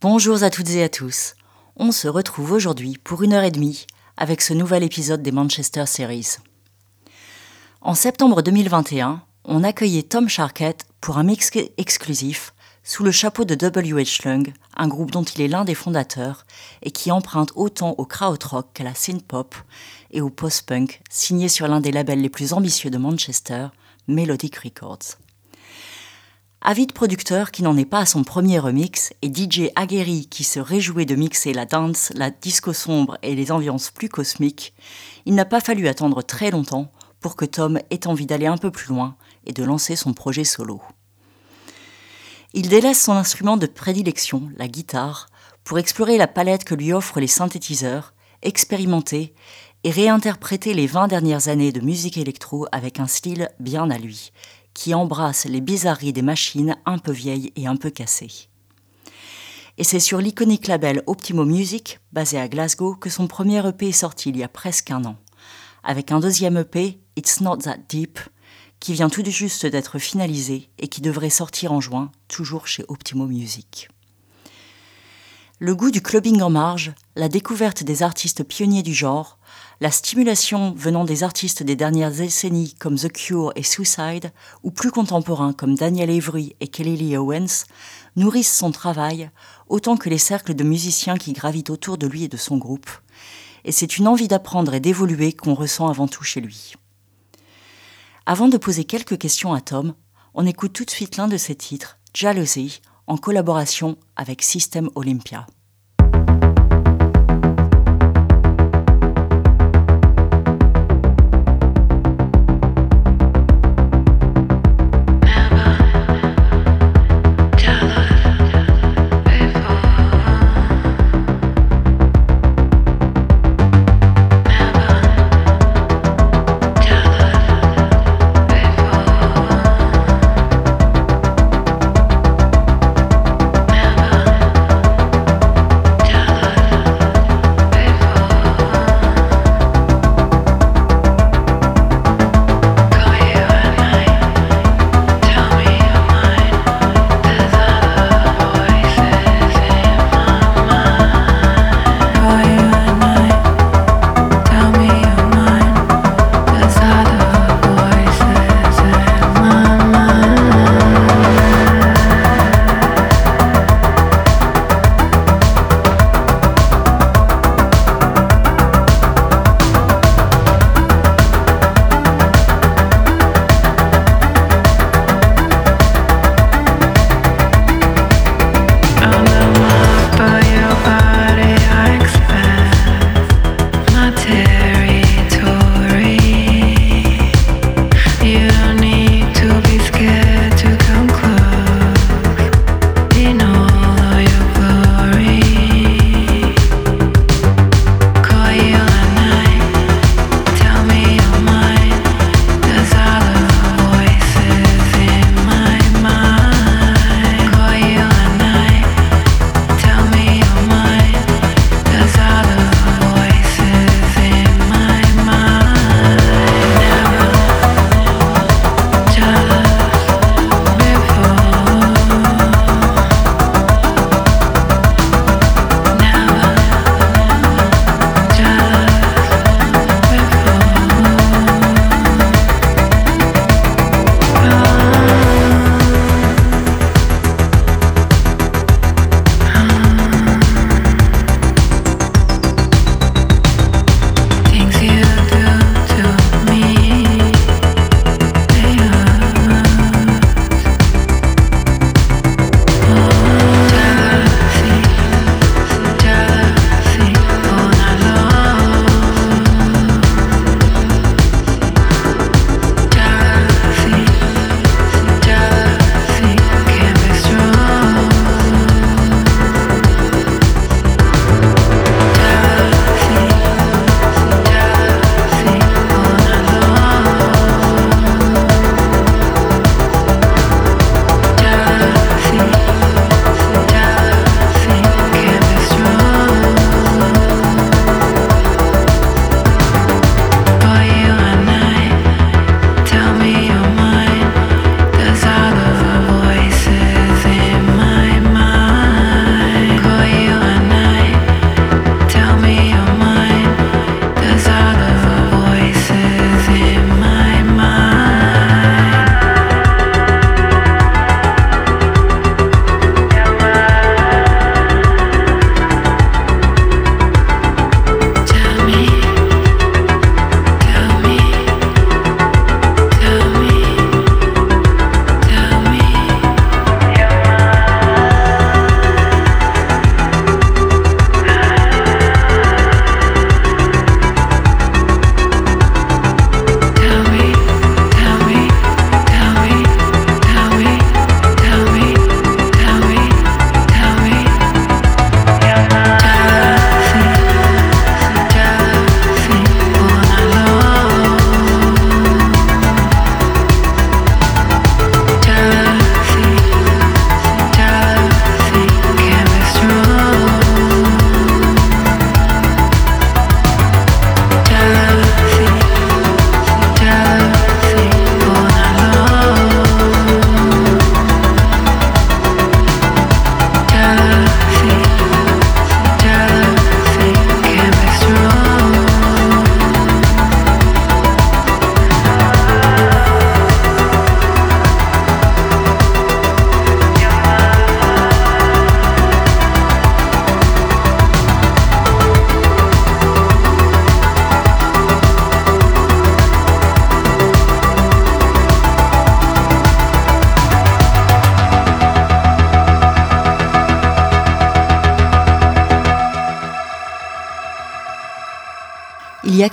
Bonjour à toutes et à tous. On se retrouve aujourd'hui pour une heure et demie avec ce nouvel épisode des Manchester Series. En septembre 2021, on accueillait Tom Sharkett pour un mix exclusif sous le chapeau de W.H. Lung, un groupe dont il est l'un des fondateurs et qui emprunte autant au krautrock qu'à la synth-pop et au post-punk, signé sur l'un des labels les plus ambitieux de Manchester, Melodic Records. Avide producteur qui n'en est pas à son premier remix et DJ aguerri qui se réjouit de mixer la dance, la disco sombre et les ambiances plus cosmiques, il n'a pas fallu attendre très longtemps pour que Tom ait envie d'aller un peu plus loin et de lancer son projet solo. Il délaisse son instrument de prédilection, la guitare, pour explorer la palette que lui offrent les synthétiseurs, expérimenter et réinterpréter les 20 dernières années de musique électro avec un style bien à lui, qui embrasse les bizarreries des machines un peu vieilles et un peu cassées. Et c'est sur l'iconique label Optimo Music, basé à Glasgow, que son premier EP est sorti il y a presque un an, avec un deuxième EP, It's Not That Deep, qui vient tout juste d'être finalisé et qui devrait sortir en juin, toujours chez Optimo Music. Le goût du clubbing en marge, la découverte des artistes pionniers du genre, la stimulation venant des artistes des dernières décennies comme The Cure et Suicide, ou plus contemporains comme Daniel Avery et Kelly Lee Owens, nourrissent son travail autant que les cercles de musiciens qui gravitent autour de lui et de son groupe. Et c'est une envie d'apprendre et d'évoluer qu'on ressent avant tout chez lui. Avant de poser quelques questions à Tom, on écoute tout de suite l'un de ses titres, Jealousy, en collaboration avec System Olympia.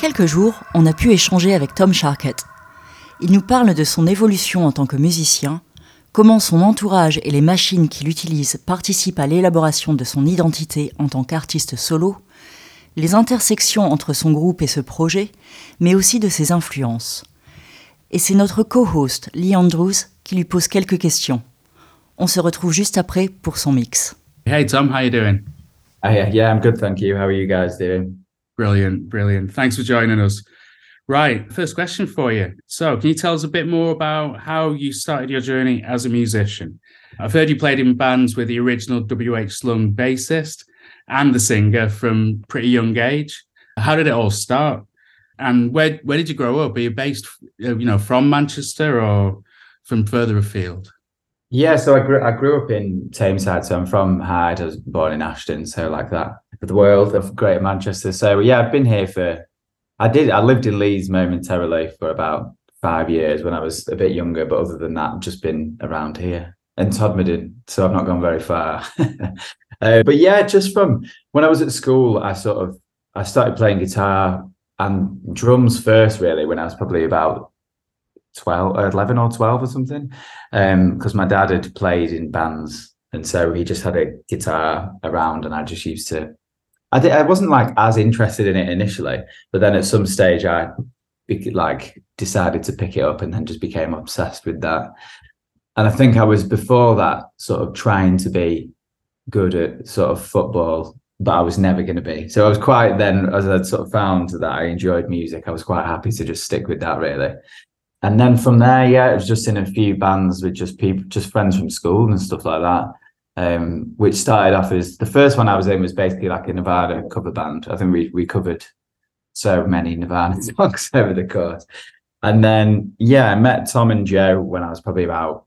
Quelques jours, on a pu échanger avec Tom Sharkett. Il nous parle de son évolution en tant que musicien, comment son entourage et les machines qu'il utilise participent à l'élaboration de son identité en tant qu'artiste solo, les intersections entre son groupe et ce projet, mais aussi de ses influences. Et c'est notre co-host, Lee Andrews, qui lui pose quelques questions. On se retrouve juste après pour son mix. Hey Tom, how you doing? Hey, yeah, I'm good, thank you. How are you guys doing? Brilliant, brilliant. Thanks for joining us. Right, first question for you. So, can you tell us a bit more about how you started your journey as a musician? I've heard you played in bands with the original WH Lung's bassist and the singer from pretty young age. How did it all start? And where where did you grow up? Are you based, uh, you know, from Manchester or from further afield? Yeah, so I grew I grew up in Tameside, so I'm from Hyde. I was born in Ashton, so like that the world of Greater Manchester. So yeah, I've been here for. I did. I lived in Leeds momentarily for about five years when I was a bit younger, but other than that, I've just been around here and Todmorden, so I've not gone very far. uh, but yeah, just from when I was at school, I sort of I started playing guitar and drums first, really, when I was probably about 12, uh, 11 or 12 or something. Because um, my dad had played in bands. And so he just had a guitar around, and I just used to. I, did, I wasn't like as interested in it initially, but then at some stage I like decided to pick it up and then just became obsessed with that. And I think I was before that sort of trying to be good at sort of football but I was never going to be. So I was quite then, as I'd sort of found that I enjoyed music, I was quite happy to just stick with that really. And then from there, yeah, it was just in a few bands with just people, just friends from school and stuff like that. Um, which started off as the first one I was in was basically like a Nirvana cover band. I think we we covered so many Nirvana songs over the course. And then yeah, I met Tom and Joe when I was probably about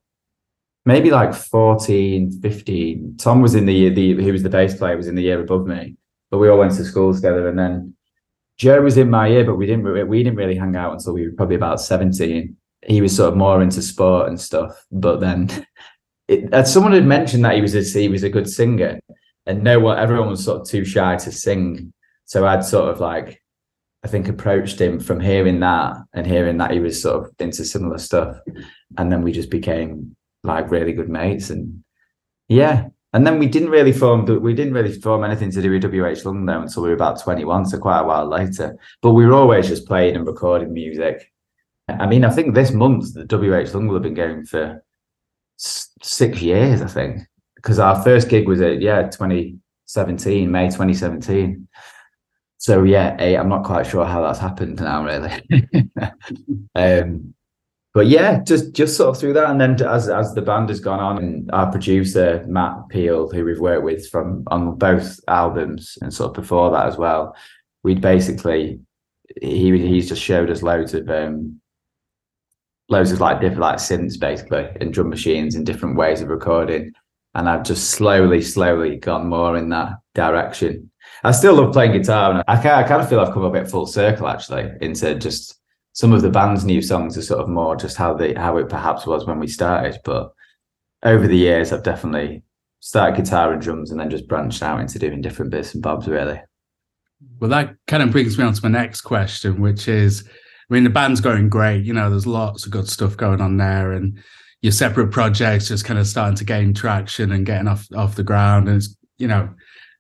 maybe like 14, 15. Tom was in the year, the, he was the bass player, was in the year above me, but we all went to school together. And then Joe was in my year, but we didn't, we didn't really hang out until we were probably about 17. He was sort of more into sport and stuff. But then it, someone had mentioned that he was a, he was a good singer and no one, everyone was sort of too shy to sing. So I'd sort of like, I think approached him from hearing that and hearing that he was sort of into similar stuff. And then we just became like really good mates and yeah and then we didn't really form we didn't really form anything to do with WH Lung until we were about 21 so quite a while later but we were always just playing and recording music I mean I think this month the WH Lung have been going for six years I think. Because our first gig was at yeah 2017 May 2017 so yeah I'm not quite sure how that's happened now really. Um but yeah, just just sort of through that, and then as as the band has gone on, and our producer Matt Peel, who we've worked with from on both albums, and sort of before that as well, we'd basically he he's just showed us loads of um loads of like different like synths basically and drum machines and different ways of recording, and I've just slowly slowly gone more in that direction. I still love playing guitar, and I kind I kind of feel I've come a bit full circle actually into just some of the band's new songs are sort of more just how they how it perhaps was when we started. But over the years, I've definitely started guitar and drums and then just branched out into doing different bits and bobs really. Well, that kind of brings me on to my next question, which is I mean, the band's going great. You know, there's lots of good stuff going on there, and your separate projects just kind of starting to gain traction and getting off off the ground. And it's, you know,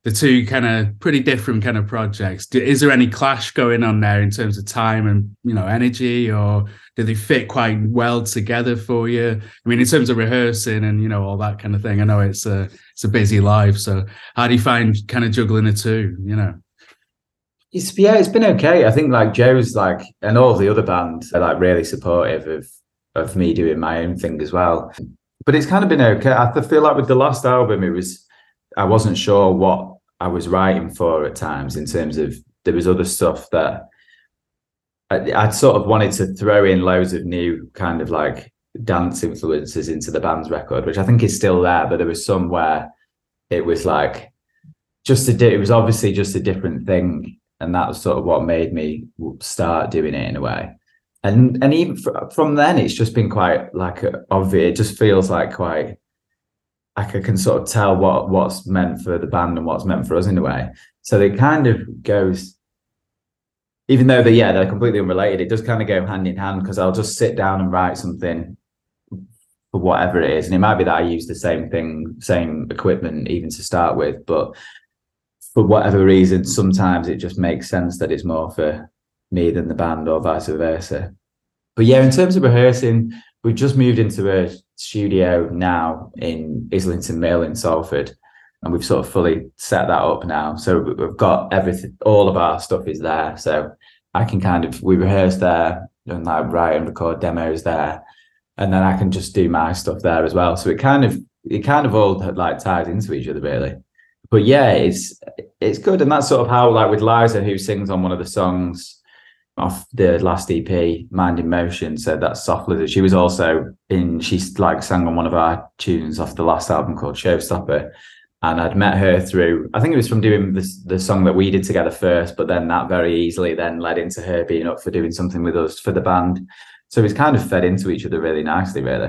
the two kind of pretty different kind of projects. Is there any clash going on there in terms of time and you know energy, or do they fit quite well together for you? I mean, in terms of rehearsing and you know all that kind of thing. I know it's a it's a busy life, so how do you find kind of juggling the two? You know. It's yeah, it's been okay. I think like Joe's like and all the other bands are like really supportive of of me doing my own thing as well. But it's kind of been okay. I feel like with the last album, it was I wasn't sure what I was writing for at times in terms of there was other stuff that I, I'd sort of wanted to throw in loads of new kind of like dance influences into the band's record, which I think is still there, but there was some where it was like just a it was obviously just a different thing, and that was sort of what made me start doing it in a way. And and even from then, it's just been quite like uh, obvious. It just feels like quite like I can sort of tell what what's meant for the band and what's meant for us in a way. So it kind of goes even though they yeah they're completely unrelated, it does kind of go hand in hand because I'll just sit down and write something for whatever it is, and it might be that I use the same thing, same equipment even to start with, but for whatever reason, sometimes it just makes sense that it's more for me than the band or vice versa. But yeah, in terms of rehearsing, we've just moved into a studio now in Islington Mill in Salford. And we've sort of fully set that up now. So we've got everything, all of our stuff is there. So I can kind of, we rehearse there and like write and record demos there. And then I can just do my stuff there as well. So it kind of, it kind of all like ties into each other really. But yeah, it's, it's good. And that's sort of how like with Liza, who sings on one of the songs, off the last EP, Mind in Motion, So that's soft lizard. She was also in, she's like sang on one of our tunes off the last album called Showstopper. And I'd met her through, I think it was from doing the song that we did together first, but then that very easily then led into her being up for doing something with us for the band. So it's kind of fed into each other really nicely, really.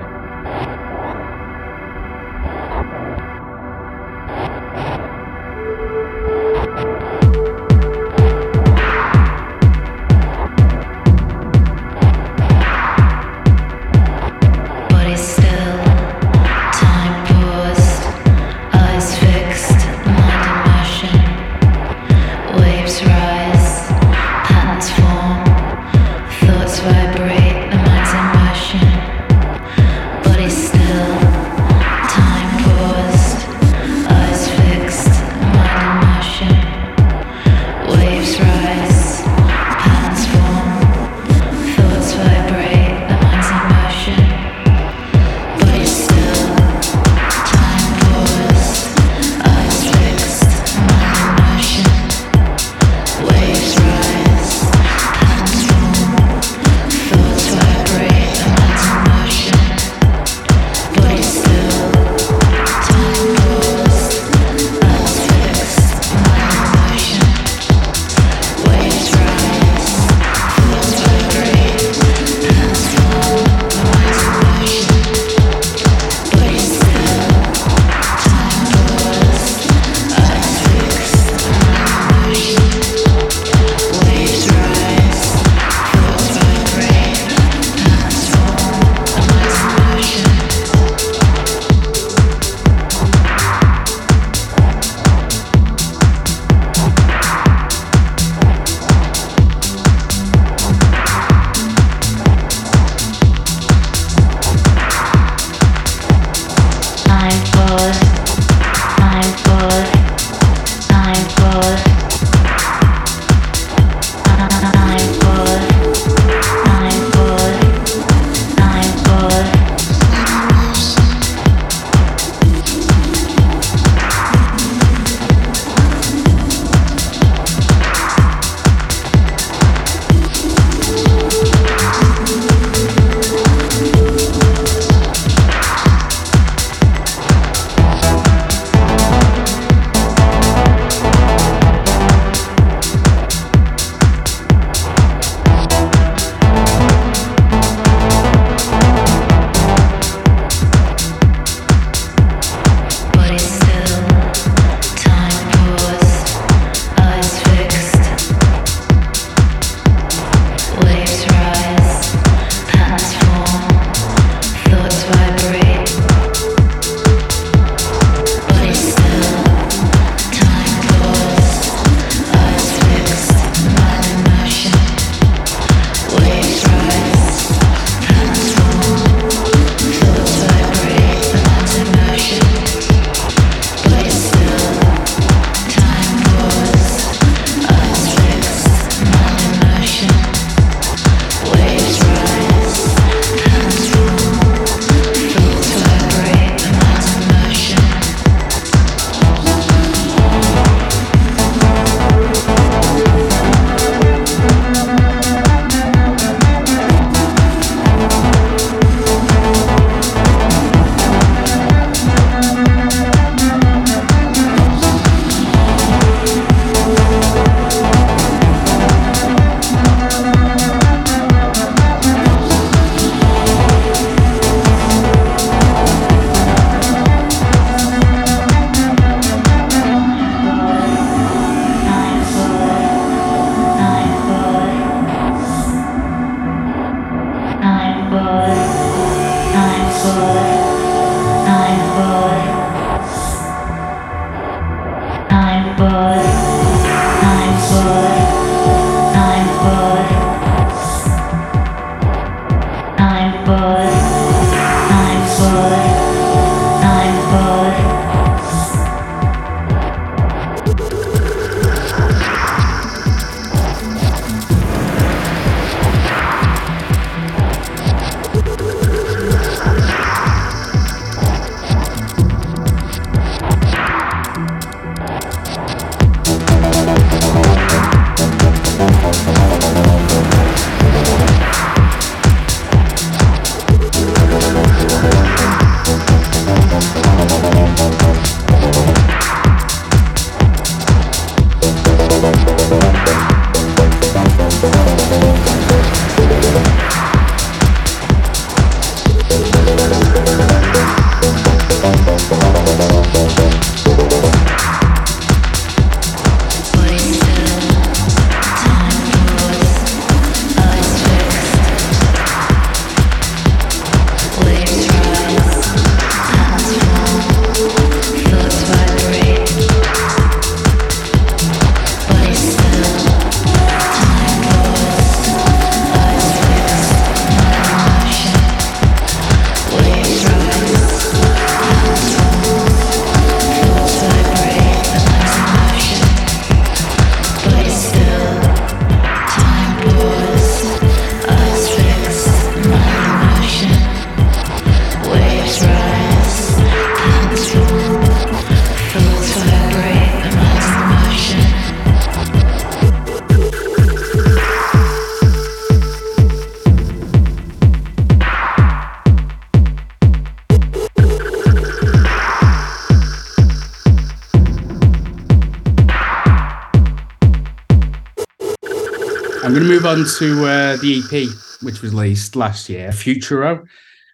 To uh, the EP, which was released last year, Futuro,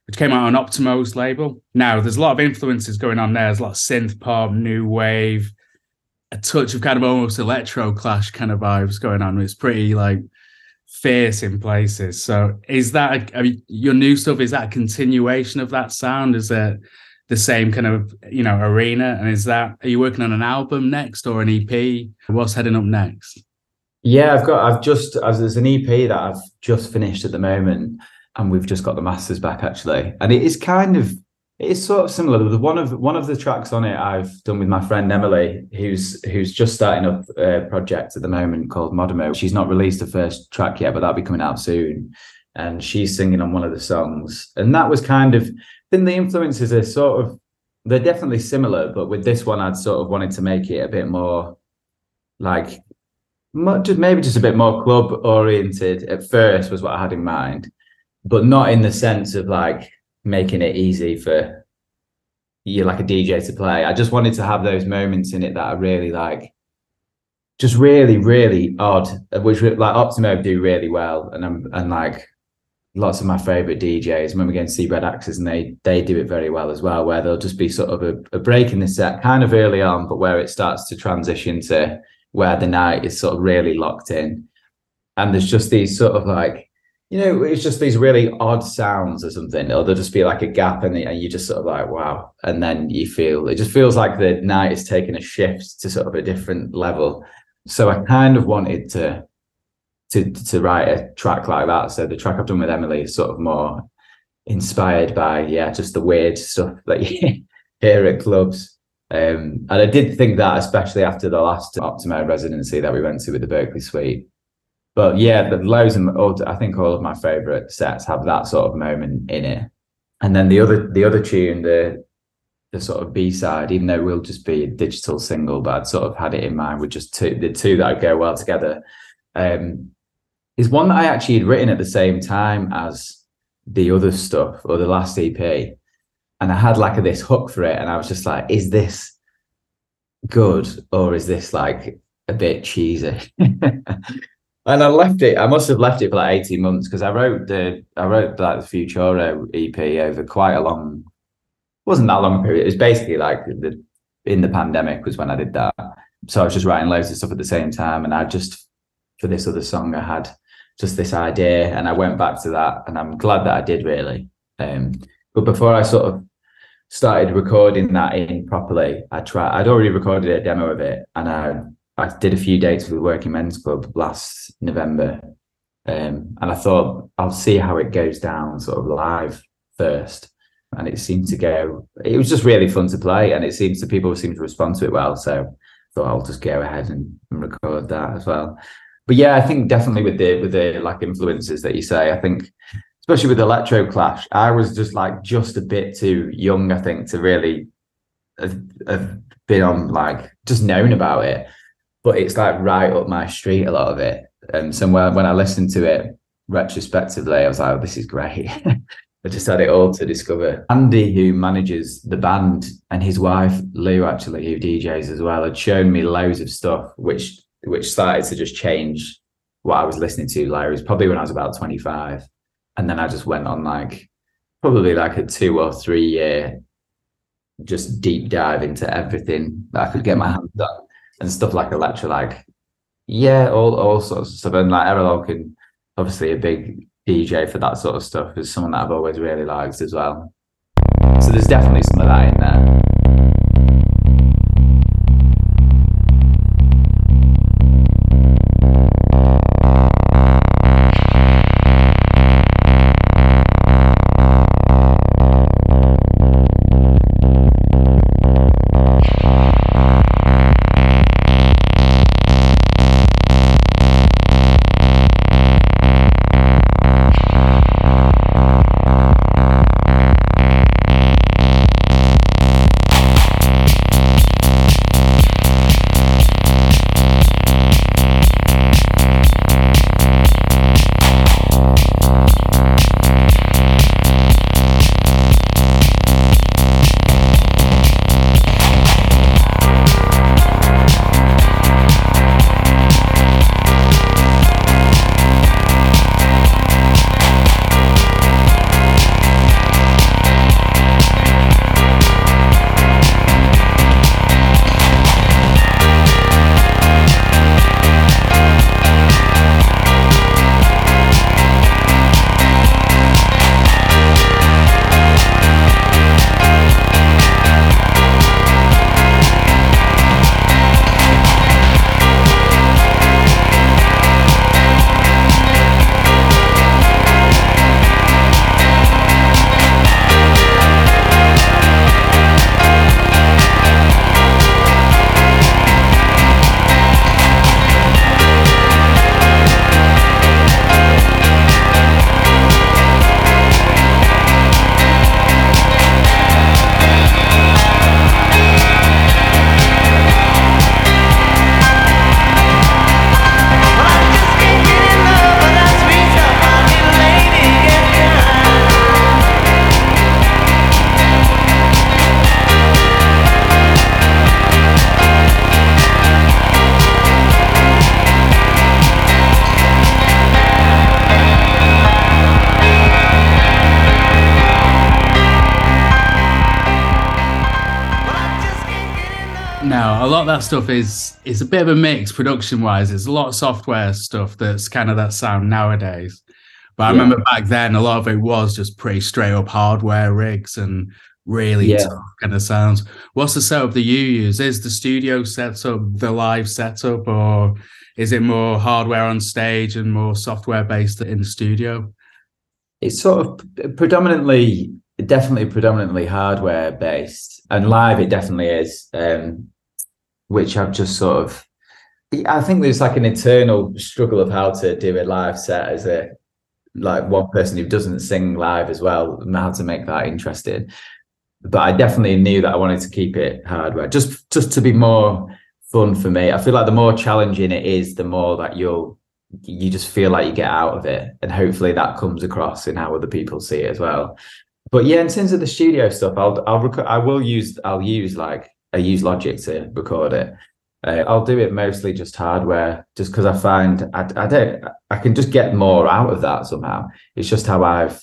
which came out on Optimo's label. Now, there's a lot of influences going on there. There's a lot of synth pop, new wave, a touch of kind of almost electro clash kind of vibes going on. It's pretty like fierce in places. So, is that mean, your new stuff? Is that a continuation of that sound? Is it the same kind of you know arena? And is that are you working on an album next or an EP? What's heading up next? Yeah, I've got. I've just as there's an EP that I've just finished at the moment, and we've just got the masters back actually, and it is kind of it is sort of similar. The one of one of the tracks on it I've done with my friend Emily, who's who's just starting up a project at the moment called Modemo. She's not released the first track yet, but that'll be coming out soon. And she's singing on one of the songs, and that was kind of. Then the influences are sort of they're definitely similar, but with this one, I'd sort of wanted to make it a bit more like just maybe just a bit more club oriented at first was what I had in mind, but not in the sense of like making it easy for you like a DJ to play. I just wanted to have those moments in it that are really like just really, really odd, uh, which like Optimo do really well. And I'm and like lots of my favorite DJs when we go and see Red Axes and they they do it very well as well, where there'll just be sort of a, a break in the set kind of early on, but where it starts to transition to where the night is sort of really locked in. And there's just these sort of like, you know, it's just these really odd sounds or something, or there'll just be like a gap and, and you just sort of like, wow. And then you feel, it just feels like the night is taking a shift to sort of a different level. So I kind of wanted to, to, to write a track like that. So the track I've done with Emily is sort of more inspired by, yeah, just the weird stuff that you hear at clubs. Um, and I did think that, especially after the last Optimo residency that we went to with the Berkeley Suite. But yeah, the loads of I think all of my favorite sets have that sort of moment in it. And then the other the other tune, the the sort of B side, even though it will just be a digital single, but I'd sort of had it in mind with just two the two that go well together. Um, is one that I actually had written at the same time as the other stuff or the last EP and I had like a, this hook for it, and I was just like, is this good or is this like a bit cheesy? and I left it. I must have left it for like eighteen months because I wrote the I wrote like the Futuro EP over quite a long. wasn't that long period. It was basically like the in the pandemic was when I did that. So I was just writing loads of stuff at the same time, and I just for this other song I had just this idea, and I went back to that, and I'm glad that I did really. Um, but before I sort of started recording that in properly. I tried. I'd already recorded a demo of it, and I I did a few dates with the Working Men's Club last November, um, and I thought I'll see how it goes down, sort of live first. And it seemed to go. It was just really fun to play, and it seems to people seem to respond to it well. So I thought I'll just go ahead and, and record that as well. But yeah, I think definitely with the with the like influences that you say, I think especially with Electro Clash, I was just like just a bit too young, I think, to really have, have been on like just known about it. But it's like right up my street, a lot of it. And so when, when I listened to it retrospectively, I was like, oh, this is great. I just had it all to discover. Andy, who manages the band, and his wife Lou, actually, who DJs as well, had shown me loads of stuff, which which started to just change what I was listening to. Like it was probably when I was about twenty five, and then I just went on like probably like a two or three year just deep dive into everything that I could get my hands on and stuff like electro, like yeah, all all sorts of stuff. And like Erol Alkan obviously a big DJ for that sort of stuff is someone that I've always really liked as well. So there's definitely some of that in there. Stuff is is a bit of a mix production wise. There's a lot of software stuff that's kind of that sound nowadays. But I remember back then a lot of it was just pretty straight up hardware rigs and really yeah. tough kind of sounds. What's the setup that you use? Is the studio setup the live setup or is it more hardware on stage and more software based in the studio? It's sort of predominantly definitely predominantly hardware based and live it definitely is um which I've just sort of I think there's like an eternal struggle of how to do a live set as a like one person who doesn't sing live as well, and how to make that interesting. But I definitely knew that I wanted to keep it hardware, just just to be more fun for me. I feel like the more challenging it is, the more that you'll you just feel like you get out of it, and hopefully that comes across in how other people see it as well. But yeah, in terms of the studio stuff, I'll I'll rec- I will use I'll use like I use Logic to record it. Uh, I'll do it mostly just hardware, just because I find I, I don't I can just get more out of that somehow. It's just how I've.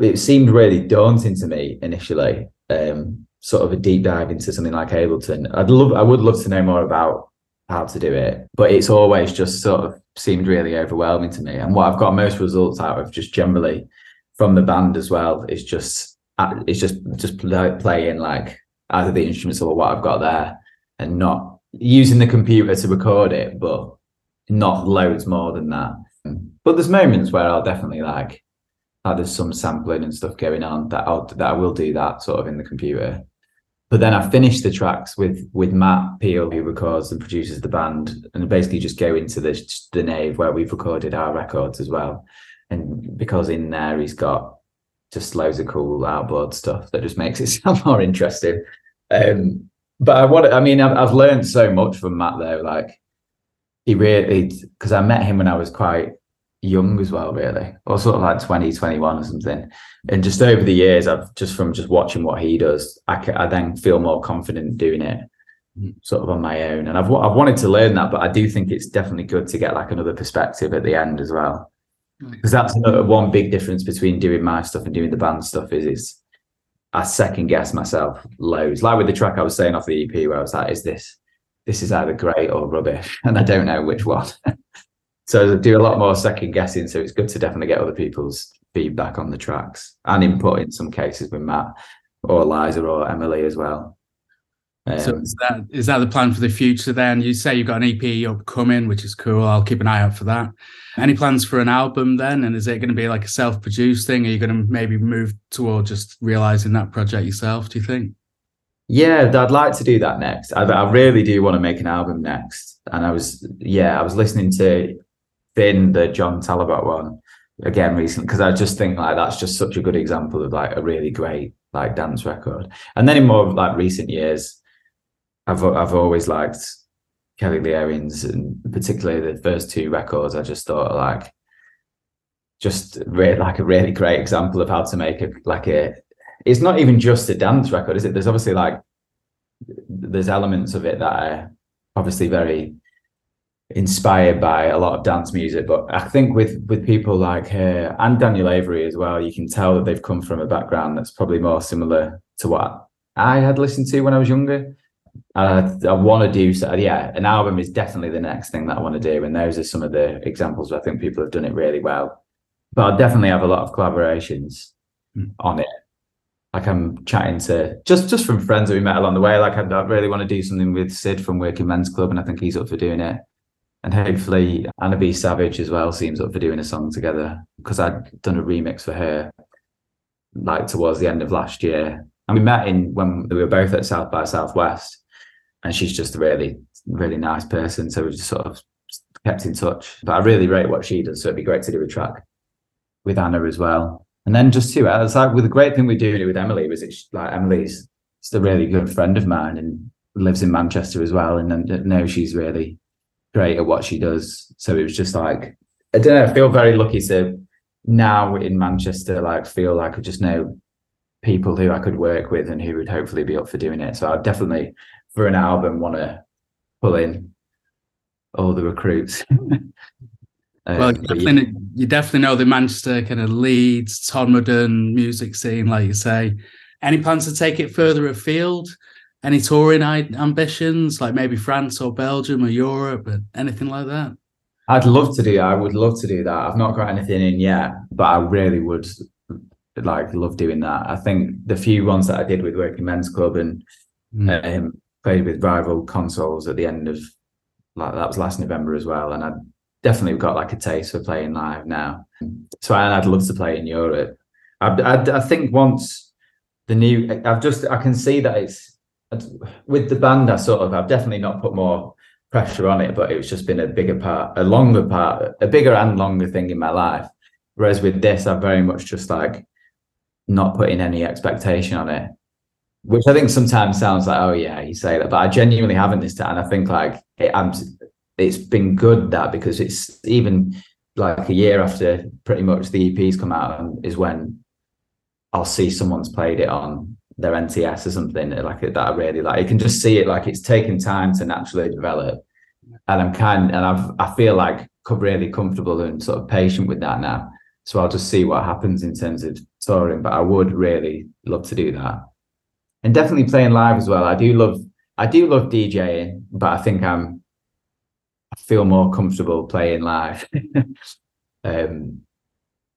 It seemed really daunting to me initially. Um, sort of a deep dive into something like Ableton. I'd love I would love to know more about how to do it, but it's always just sort of seemed really overwhelming to me. And what I've got most results out of just generally from the band as well is just uh, it's just just play, playing like either the instruments or what I've got there, and not using the computer to record it, but not loads more than that. But there's moments where I'll definitely like, like there's some sampling and stuff going on that I'll that I will do that sort of in the computer. But then I finish the tracks with with Matt Peel, who records and produces the band, and basically just go into the the nave where we've recorded our records as well. And because in there he's got just loads of cool outboard stuff that just makes it sound more interesting. Um, but I want, I mean, I've, I've learned so much from Matt though. Like he really, because I met him when I was quite young as well, really, or sort of like 20, 21 or something. And just over the years, I've just from just watching what he does, I, can, I then feel more confident doing it sort of on my own. And I've, I've wanted to learn that, but I do think it's definitely good to get like another perspective at the end as well. Because mm. that's another, one big difference between doing my stuff and doing the band stuff is, is I second guess myself loads. Like with the track I was saying off the EP, where I was like, "Is this this is either great or rubbish?" And I don't know which one. so I do a lot more second guessing. So it's good to definitely get other people's feedback on the tracks and input in some cases with Matt or Liza or Emily as well. Um, so is that is that the plan for the future? Then you say you've got an EP upcoming, which is cool. I'll keep an eye out for that. Any plans for an album then? And is it going to be like a self-produced thing? Are you going to maybe move toward just realizing that project yourself? Do you think? Yeah, I'd like to do that next. I, I really do want to make an album next. And I was, yeah, I was listening to Fin, the John Talabot one, again recently because I just think like that's just such a good example of like a really great like dance record. And then in more like recent years, I've I've always liked Kelly Lee and particularly the first two records, I just thought like just really like a really great example of how to make a like a. It's not even just a dance record, is it? There's obviously like there's elements of it that are obviously very inspired by a lot of dance music but i think with with people like her and daniel avery as well you can tell that they've come from a background that's probably more similar to what i had listened to when i was younger I, I want to do so. Yeah, an album is definitely the next thing that I want to do, and those are some of the examples where I think people have done it really well. But I definitely have a lot of collaborations mm. on it. Like I'm chatting to just just from friends that we met along the way. Like I, I really want to do something with Syd from Working Men's Club, and I think he's up for doing it. And hopefully Anna B Savage as well seems up for doing a song together because I'd done a remix for her like towards the end of last year. And we met in when we were both at South by Southwest and she's just a really, really nice person. So we just sort of kept in touch. But I really rate what she does. So it'd be great to do a track with Anna as well. And then just two, it's like with the great thing doing it with Emily was it's like Emily's just a really good friend of mine and lives in Manchester as well. And I know uh, she's really great at what she does. So it was just like, I don't know, I feel very lucky to now in Manchester, like feel like I just know people who I could work with and who would hopefully be up for doing it. So I definitely for an album want to pull in all the recruits. um, well, you definitely, yeah. you definitely know the Manchester kind of Leeds, Todmorden music scene, like you say. Any plans to take it further afield? Any touring ambitions, like maybe France or Belgium or Europe, or anything like that? I'd love to do. I would love to do that. I've not got anything in yet, but I really would like love doing that. I think the few ones that I did with Working Men's Club and mm. um, played with rival consoles at the end of like that was last November as well, and I definitely got like a taste for playing live now. So I'd love to play in Europe. I, I, I think once the new, I've just I can see that it's with the band. I sort of I've definitely not put more pressure on it, but it's just been a bigger part, a longer part, a bigger and longer thing in my life. Whereas with this, I've very much just like not putting any expectation on it which I think sometimes sounds like, oh yeah, you say that, but I genuinely haven't this time. And I think like it, I'm, it's been good that because it's even like a year after pretty much the EPs come out and is when I'll see someone's played it on their NTS or something like that I really like. You can just see it like it's taken time to naturally develop, and I'm kind and I've I feel like really comfortable and sort of patient with that now. So I'll just see what happens in terms of touring. But I would really love to do that and definitely playing live as well. I do love I do love DJing, but I think I'm I feel more comfortable playing live. um,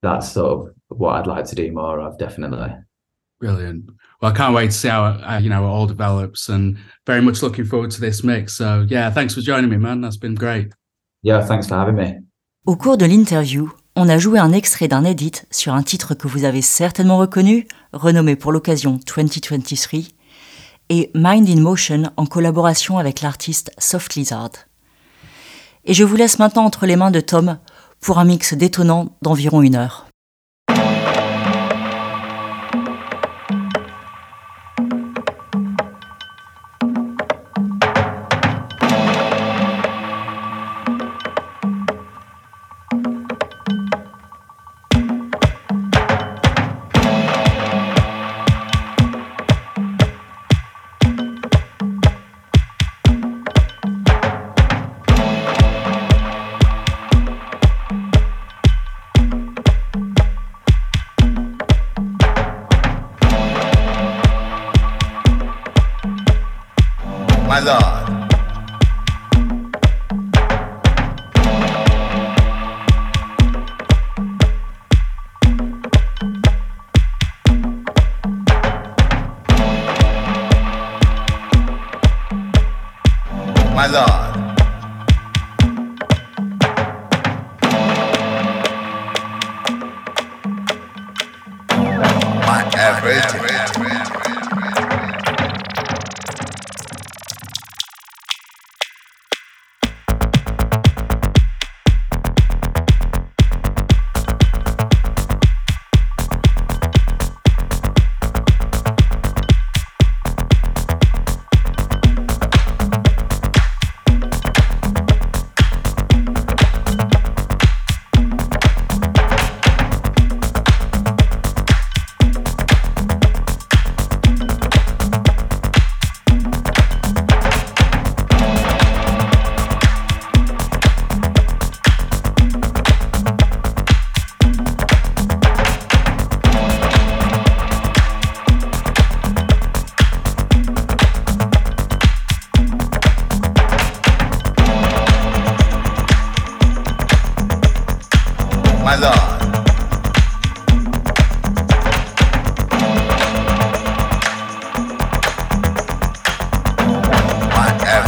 that's sort of what I'd like to do more of, definitely. Brilliant. Well, I can't wait to see how uh, you know it all develops, and very much looking forward to this mix. So yeah, thanks for joining me, man. That's been great. Yeah, thanks for having me. Au cours de l'interview, on a joué un extrait d'un edit sur un titre que vous avez certainement reconnu, renommé pour l'occasion 2023, et Mind in Motion en collaboration avec l'artiste Soft Lizard. Et je vous laisse maintenant entre les mains de Tom pour un mix détonnant d'environ une heure.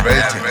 rating.